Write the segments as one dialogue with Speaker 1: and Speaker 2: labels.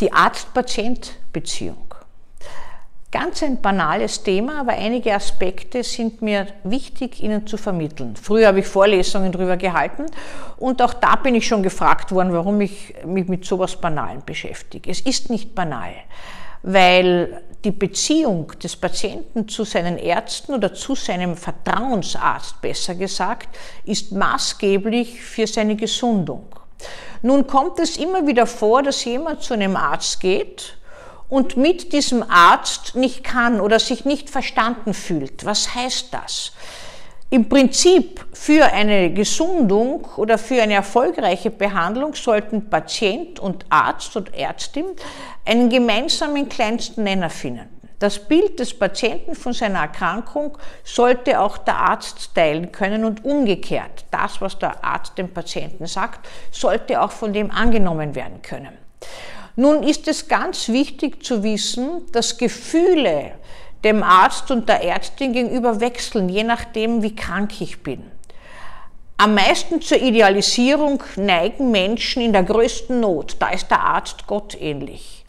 Speaker 1: Die Arzt-Patient-Beziehung. Ganz ein banales Thema, aber einige Aspekte sind mir wichtig, Ihnen zu vermitteln. Früher habe ich Vorlesungen darüber gehalten und auch da bin ich schon gefragt worden, warum ich mich mit sowas Banalen beschäftige. Es ist nicht banal, weil die Beziehung des Patienten zu seinen Ärzten oder zu seinem Vertrauensarzt, besser gesagt, ist maßgeblich für seine Gesundung. Nun kommt es immer wieder vor, dass jemand zu einem Arzt geht und mit diesem Arzt nicht kann oder sich nicht verstanden fühlt. Was heißt das? Im Prinzip für eine Gesundung oder für eine erfolgreiche Behandlung sollten Patient und Arzt und Ärztin einen gemeinsamen kleinsten Nenner finden. Das Bild des Patienten von seiner Erkrankung sollte auch der Arzt teilen können und umgekehrt. Das, was der Arzt dem Patienten sagt, sollte auch von dem angenommen werden können. Nun ist es ganz wichtig zu wissen, dass Gefühle dem Arzt und der Ärztin gegenüber wechseln, je nachdem, wie krank ich bin. Am meisten zur Idealisierung neigen Menschen in der größten Not. Da ist der Arzt Gott ähnlich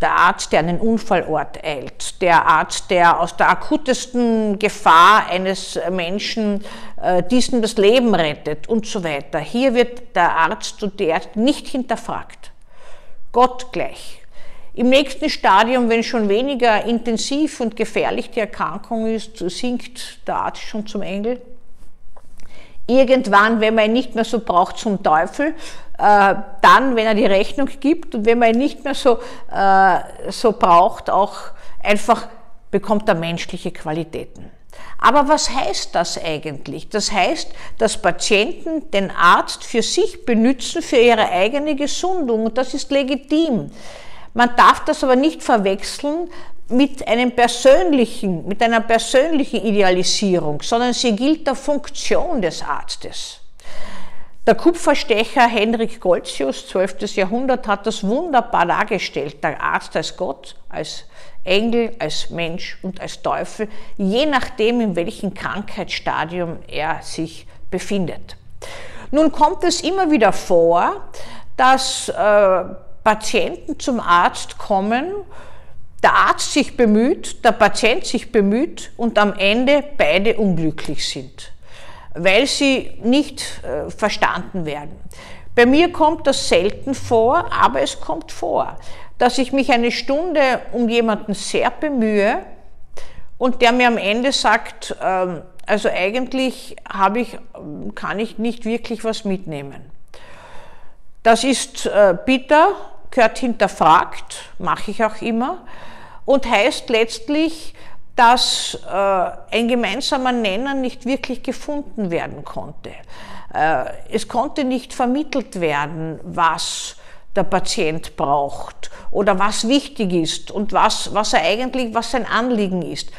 Speaker 1: der Arzt, der an den Unfallort eilt, der Arzt, der aus der akutesten Gefahr eines Menschen äh, diesen das Leben rettet und so weiter. Hier wird der Arzt und die Ärzte nicht hinterfragt. Gott gleich. Im nächsten Stadium, wenn schon weniger intensiv und gefährlich die Erkrankung ist, sinkt der Arzt schon zum Engel. Irgendwann, wenn man ihn nicht mehr so braucht, zum Teufel, äh, dann, wenn er die Rechnung gibt und wenn man ihn nicht mehr so, äh, so braucht, auch einfach bekommt er menschliche Qualitäten. Aber was heißt das eigentlich? Das heißt, dass Patienten den Arzt für sich benutzen, für ihre eigene Gesundung und das ist legitim. Man darf das aber nicht verwechseln mit einem persönlichen, mit einer persönlichen Idealisierung, sondern sie gilt der Funktion des Arztes. Der Kupferstecher Henrik Goltzius, 12. Jahrhundert, hat das wunderbar dargestellt. Der Arzt als Gott, als Engel, als Mensch und als Teufel, je nachdem, in welchem Krankheitsstadium er sich befindet. Nun kommt es immer wieder vor, dass äh, Patienten zum Arzt kommen, der Arzt sich bemüht, der Patient sich bemüht und am Ende beide unglücklich sind weil sie nicht äh, verstanden werden. Bei mir kommt das selten vor, aber es kommt vor, dass ich mich eine Stunde um jemanden sehr bemühe und der mir am Ende sagt, ähm, also eigentlich habe ich, kann ich nicht wirklich was mitnehmen. Das ist äh, bitter, gehört hinterfragt, mache ich auch immer und heißt letztlich, dass äh, ein gemeinsamer Nenner nicht wirklich gefunden werden konnte. Äh, es konnte nicht vermittelt werden, was der Patient braucht oder was wichtig ist und was, was er eigentlich, was sein Anliegen ist.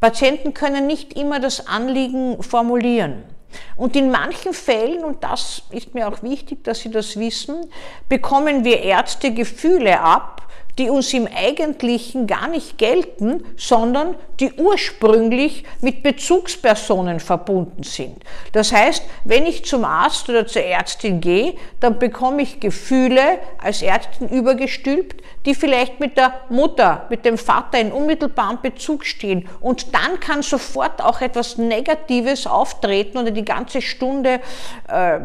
Speaker 1: Patienten können nicht immer das Anliegen formulieren. Und in manchen Fällen, und das ist mir auch wichtig, dass Sie das wissen, bekommen wir Ärzte Gefühle ab, die uns im Eigentlichen gar nicht gelten, sondern die ursprünglich mit Bezugspersonen verbunden sind. Das heißt, wenn ich zum Arzt oder zur Ärztin gehe, dann bekomme ich Gefühle als Ärztin übergestülpt, die vielleicht mit der Mutter, mit dem Vater in unmittelbarem Bezug stehen. Und dann kann sofort auch etwas Negatives auftreten oder die ganze Stunde äh,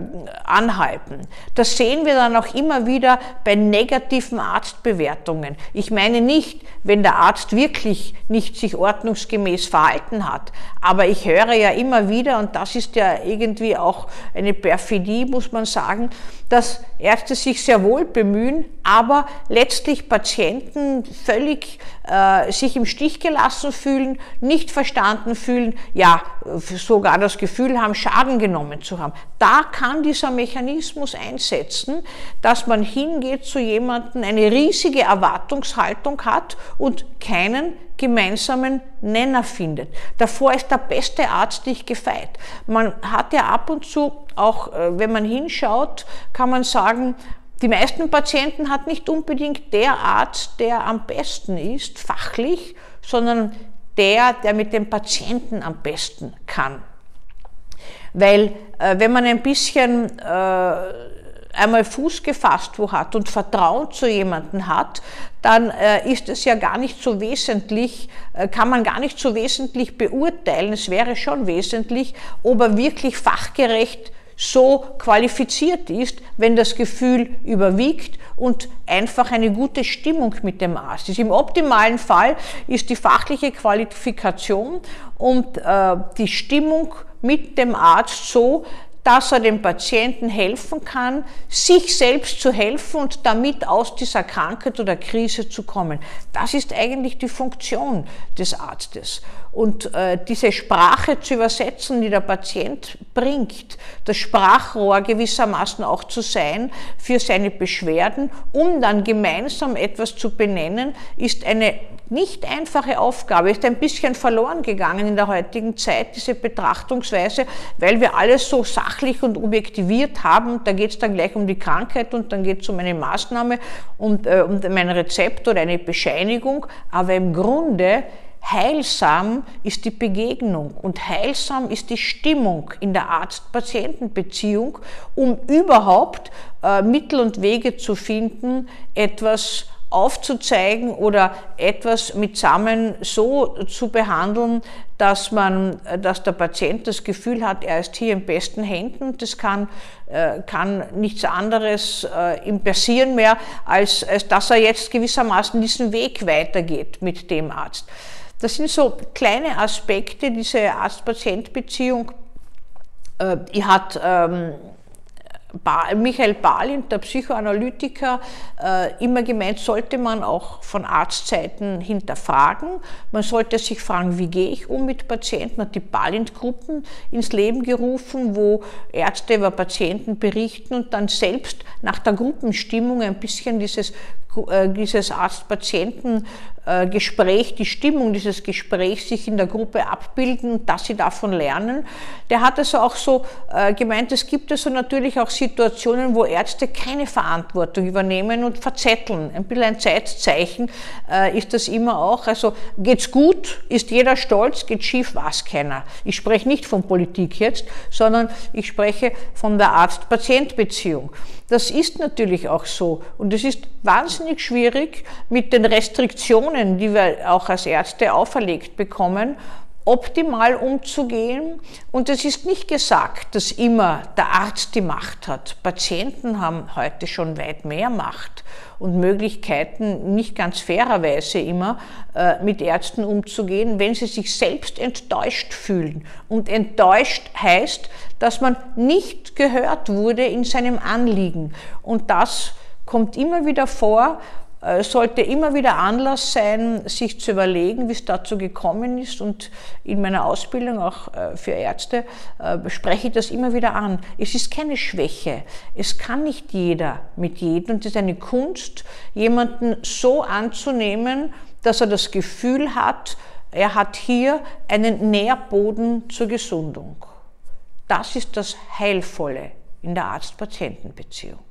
Speaker 1: anhalten. Das sehen wir dann auch immer wieder bei negativen Arztbewertungen. Verordnungen. Ich meine nicht, wenn der Arzt wirklich nicht sich ordnungsgemäß verhalten hat. Aber ich höre ja immer wieder, und das ist ja irgendwie auch eine Perfidie, muss man sagen, dass Ärzte sich sehr wohl bemühen, aber letztlich Patienten völlig äh, sich im Stich gelassen fühlen, nicht verstanden fühlen, ja, sogar das Gefühl haben, Schaden genommen zu haben. Da kann dieser Mechanismus einsetzen, dass man hingeht zu jemandem, eine riesige Erwartungshaltung hat und keinen gemeinsamen Nenner findet. Davor ist der beste Arzt nicht gefeit. Man hat ja ab und zu, auch äh, wenn man hinschaut, kann man sagen, die meisten Patienten hat nicht unbedingt der Arzt, der am besten ist, fachlich, sondern der, der mit dem Patienten am besten kann. Weil äh, wenn man ein bisschen äh, einmal Fuß gefasst wo hat und Vertrauen zu jemandem hat, dann äh, ist es ja gar nicht so wesentlich, äh, kann man gar nicht so wesentlich beurteilen, es wäre schon wesentlich, ob er wirklich fachgerecht so qualifiziert ist, wenn das Gefühl überwiegt und einfach eine gute Stimmung mit dem Arzt ist. Im optimalen Fall ist die fachliche Qualifikation und äh, die Stimmung mit dem Arzt so, dass er dem Patienten helfen kann, sich selbst zu helfen und damit aus dieser Krankheit oder Krise zu kommen. Das ist eigentlich die Funktion des Arztes. Und äh, diese Sprache zu übersetzen, die der Patient bringt, das Sprachrohr gewissermaßen auch zu sein für seine Beschwerden, um dann gemeinsam etwas zu benennen, ist eine nicht einfache Aufgabe, ist ein bisschen verloren gegangen in der heutigen Zeit, diese Betrachtungsweise, weil wir alles so sachlich und objektiviert haben. Da geht es dann gleich um die Krankheit und dann geht es um eine Maßnahme und äh, um mein Rezept oder eine Bescheinigung. Aber im Grunde Heilsam ist die Begegnung und heilsam ist die Stimmung in der Arzt-Patienten-Beziehung, um überhaupt äh, Mittel und Wege zu finden, etwas aufzuzeigen oder etwas mitsammen so zu behandeln, dass man, dass der Patient das Gefühl hat, er ist hier in besten Händen. Das kann, äh, kann nichts anderes äh, ihm passieren mehr, als, als dass er jetzt gewissermaßen diesen Weg weitergeht mit dem Arzt. Das sind so kleine Aspekte, diese Arzt-Patient-Beziehung. Äh, die hat ähm, Michael Balint, der Psychoanalytiker, äh, immer gemeint, sollte man auch von Arztzeiten hinterfragen. Man sollte sich fragen, wie gehe ich um mit Patienten? Hat die Balint-Gruppen ins Leben gerufen, wo Ärzte über Patienten berichten und dann selbst nach der Gruppenstimmung ein bisschen dieses dieses Arzt-Patienten-Gespräch, die Stimmung dieses Gesprächs sich in der Gruppe abbilden, dass sie davon lernen. Der hat also auch so äh, gemeint, es gibt also natürlich auch Situationen, wo Ärzte keine Verantwortung übernehmen und verzetteln. Ein bisschen ein Zeitzeichen äh, ist das immer auch. Also geht's gut, ist jeder stolz, geht schief, weiß keiner. Ich spreche nicht von Politik jetzt, sondern ich spreche von der Arzt-Patient-Beziehung. Das ist natürlich auch so und es ist wahnsinnig schwierig mit den Restriktionen, die wir auch als Ärzte auferlegt bekommen, optimal umzugehen. Und es ist nicht gesagt, dass immer der Arzt die Macht hat. Patienten haben heute schon weit mehr Macht und Möglichkeiten, nicht ganz fairerweise immer äh, mit Ärzten umzugehen, wenn sie sich selbst enttäuscht fühlen. Und enttäuscht heißt, dass man nicht gehört wurde in seinem Anliegen. Und das kommt immer wieder vor, äh, sollte immer wieder Anlass sein, sich zu überlegen, wie es dazu gekommen ist. Und in meiner Ausbildung auch äh, für Ärzte äh, spreche ich das immer wieder an. Es ist keine Schwäche. Es kann nicht jeder mit jedem. Und es ist eine Kunst, jemanden so anzunehmen, dass er das Gefühl hat, er hat hier einen Nährboden zur Gesundung. Das ist das Heilvolle in der Arzt-Patienten-Beziehung.